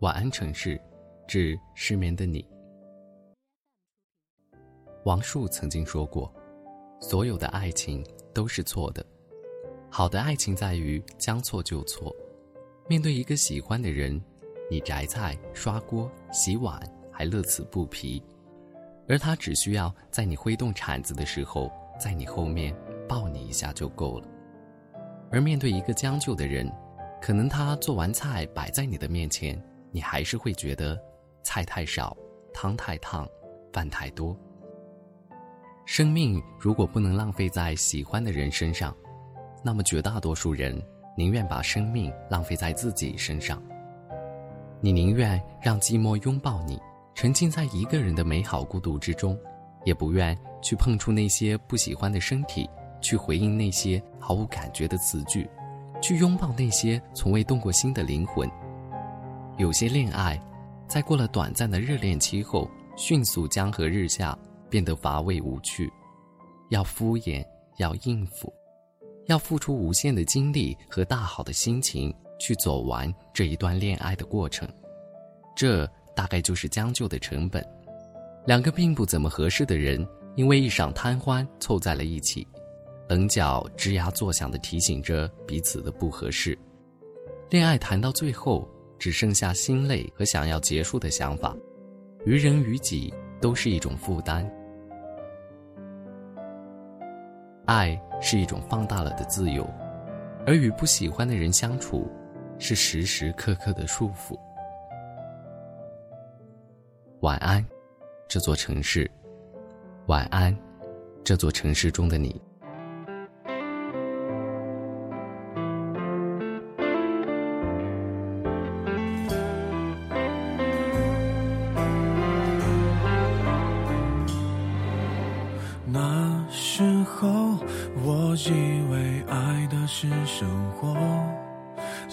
晚安，城市，致失眠的你。王树曾经说过：“所有的爱情都是错的，好的爱情在于将错就错。面对一个喜欢的人，你摘菜、刷锅、洗碗还乐此不疲，而他只需要在你挥动铲子的时候，在你后面抱你一下就够了。而面对一个将就的人，可能他做完菜摆在你的面前。”你还是会觉得菜太少，汤太烫，饭太多。生命如果不能浪费在喜欢的人身上，那么绝大多数人宁愿把生命浪费在自己身上。你宁愿让寂寞拥抱你，沉浸在一个人的美好孤独之中，也不愿去碰触那些不喜欢的身体，去回应那些毫无感觉的词句，去拥抱那些从未动过心的灵魂。有些恋爱，在过了短暂的热恋期后，迅速江河日下，变得乏味无趣。要敷衍，要应付，要付出无限的精力和大好的心情去走完这一段恋爱的过程。这大概就是将就的成本。两个并不怎么合适的人，因为一场贪欢凑在了一起，棱角吱呀作响地提醒着彼此的不合适。恋爱谈到最后。只剩下心累和想要结束的想法，于人于己都是一种负担。爱是一种放大了的自由，而与不喜欢的人相处，是时时刻刻的束缚。晚安，这座城市。晚安，这座城市中的你。那时候我以为爱的是生活，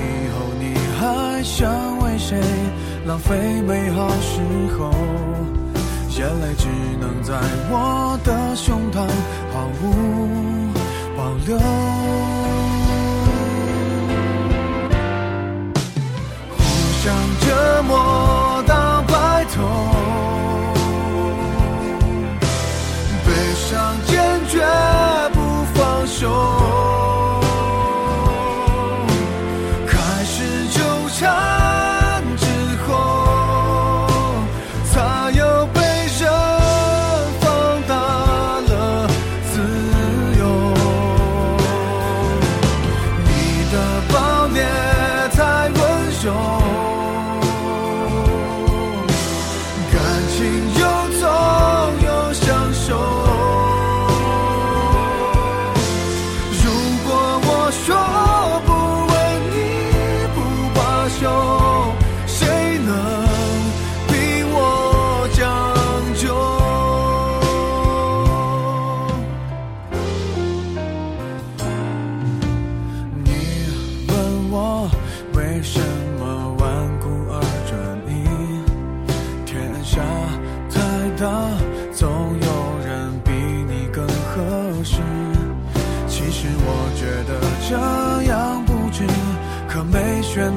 以后你还想为谁浪费美好时候，眼泪只能在我的胸膛毫无保留。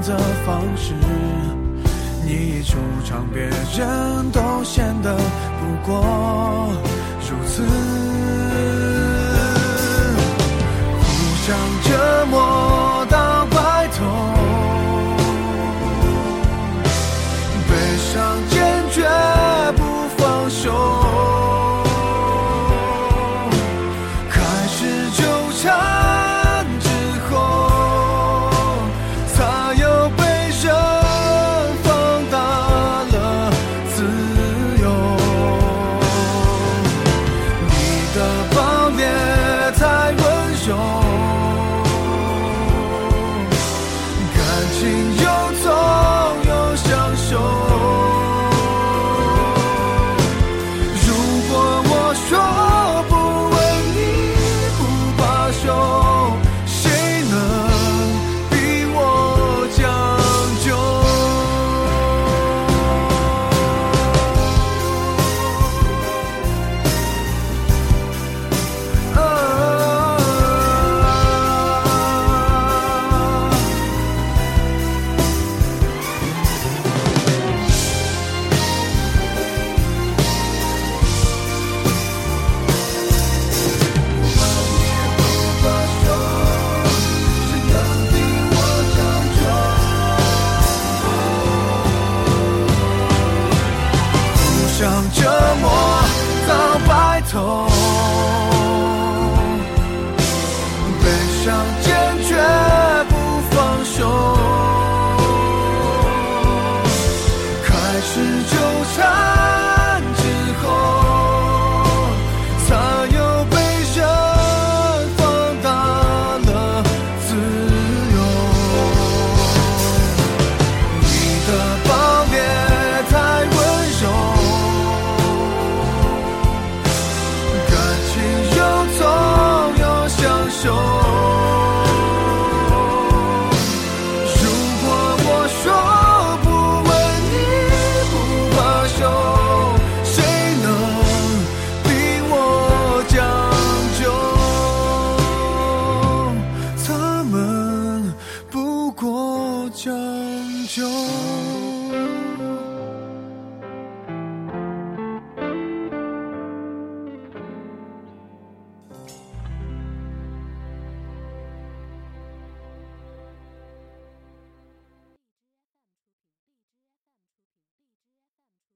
的方式。你一出场，别人都显得不过如此。头，悲伤